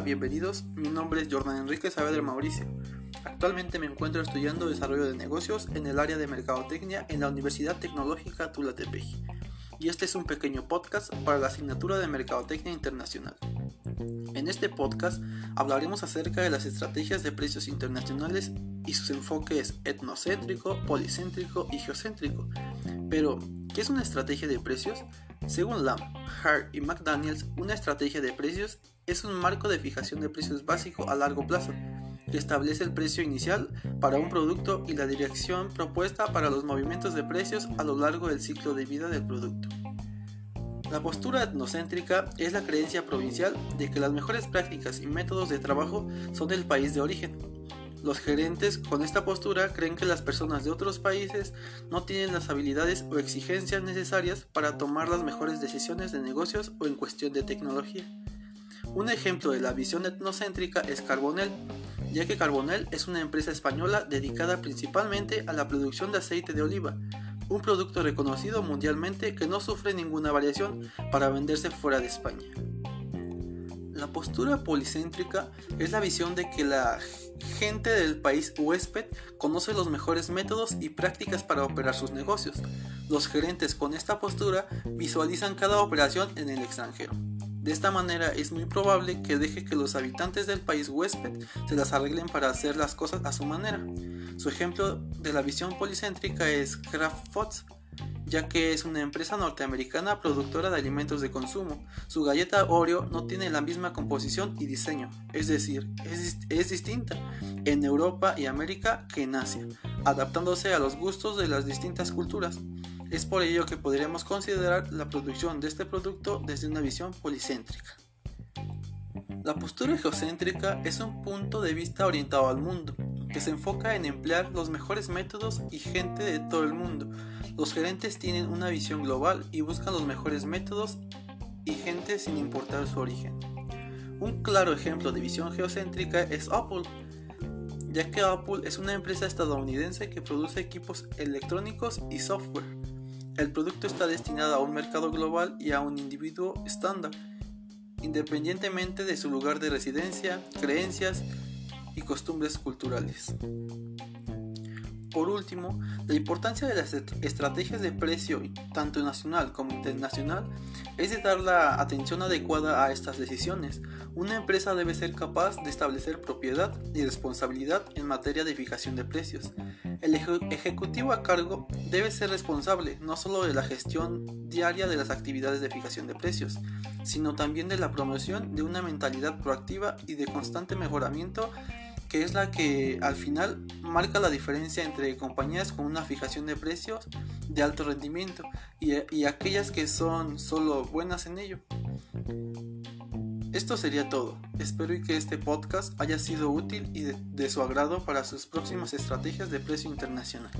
Bienvenidos. Mi nombre es Jordan Enrique Saavedra Mauricio. Actualmente me encuentro estudiando desarrollo de negocios en el área de mercadotecnia en la Universidad Tecnológica Tulatepeji. Y este es un pequeño podcast para la asignatura de Mercadotecnia Internacional. En este podcast hablaremos acerca de las estrategias de precios internacionales y sus enfoques etnocéntrico, policéntrico y geocéntrico. Pero, ¿qué es una estrategia de precios? Según Lam, Hart y McDaniels, una estrategia de precios es un marco de fijación de precios básico a largo plazo que establece el precio inicial para un producto y la dirección propuesta para los movimientos de precios a lo largo del ciclo de vida del producto. La postura etnocéntrica es la creencia provincial de que las mejores prácticas y métodos de trabajo son del país de origen, los gerentes con esta postura creen que las personas de otros países no tienen las habilidades o exigencias necesarias para tomar las mejores decisiones de negocios o en cuestión de tecnología. Un ejemplo de la visión etnocéntrica es Carbonell, ya que Carbonell es una empresa española dedicada principalmente a la producción de aceite de oliva, un producto reconocido mundialmente que no sufre ninguna variación para venderse fuera de España. La postura policéntrica es la visión de que la gente del país huésped conoce los mejores métodos y prácticas para operar sus negocios. Los gerentes con esta postura visualizan cada operación en el extranjero. De esta manera es muy probable que deje que los habitantes del país huésped se las arreglen para hacer las cosas a su manera. Su ejemplo de la visión policéntrica es Kraft Foods, ya que es una empresa norteamericana productora de alimentos de consumo. Su galleta Oreo no tiene la misma composición y diseño, es decir, es, es, distinta en Europa y América que en Asia, adaptándose a los gustos de las distintas culturas. Es por ello que podríamos considerar la producción de este producto desde una visión policéntrica. La postura geocéntrica es un punto de vista orientado al mundo, que se enfoca en emplear los mejores métodos y gente de todo el mundo. Los gerentes tienen una visión global y buscan los mejores métodos y gente sin importar su origen. Un claro ejemplo de visión geocéntrica es Apple, ya que Apple es una empresa estadounidense que produce equipos electrónicos y software. El producto está destinado a un mercado global y a un individuo estándar independientemente de su lugar de residencia, creencias y costumbres culturales. Por último, la importancia de las estrategias de precio, tanto nacional como internacional, es de dar la atención adecuada a estas decisiones. Una empresa debe ser capaz de establecer propiedad y responsabilidad en materia de fijación de precios. El ejecutivo a cargo debe ser responsable no solo de la gestión diaria de las actividades de fijación de precios, sino también de la promoción de una mentalidad proactiva y de constante mejoramiento que es la que al final marca la diferencia entre compañías con una fijación de precios de alto rendimiento y, aquellas que son solo buenas en ello. Esto sería todo. Espero que este podcast haya sido útil y de su agrado para sus próximas estrategias de precio internacional.